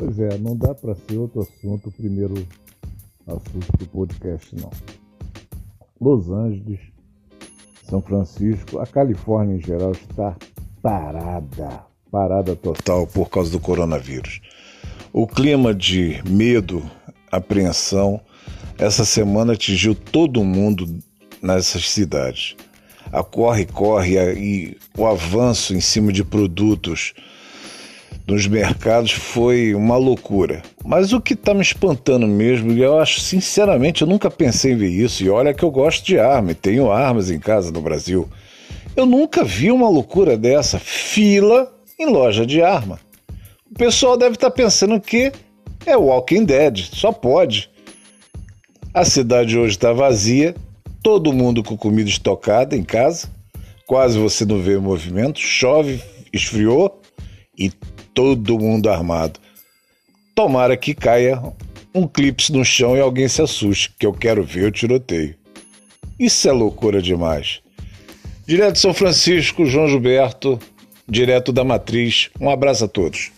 Pois é, não dá para ser outro assunto o primeiro assunto do podcast, não. Los Angeles, São Francisco, a Califórnia em geral está parada, parada total por causa do coronavírus. O clima de medo, apreensão, essa semana atingiu todo mundo nessas cidades. A corre-corre e o avanço em cima de produtos nos mercados foi uma loucura. Mas o que está me espantando mesmo, eu acho sinceramente, eu nunca pensei em ver isso, e olha que eu gosto de arma, e tenho armas em casa no Brasil. Eu nunca vi uma loucura dessa, fila em loja de arma. O pessoal deve estar tá pensando que é Walking Dead, só pode. A cidade hoje está vazia, todo mundo com comida estocada em casa, quase você não vê movimento, chove, esfriou e todo mundo armado. Tomara que caia um clipe no chão e alguém se assuste, que eu quero ver o tiroteio. Isso é loucura demais. Direto de São Francisco, João Gilberto, direto da Matriz. Um abraço a todos.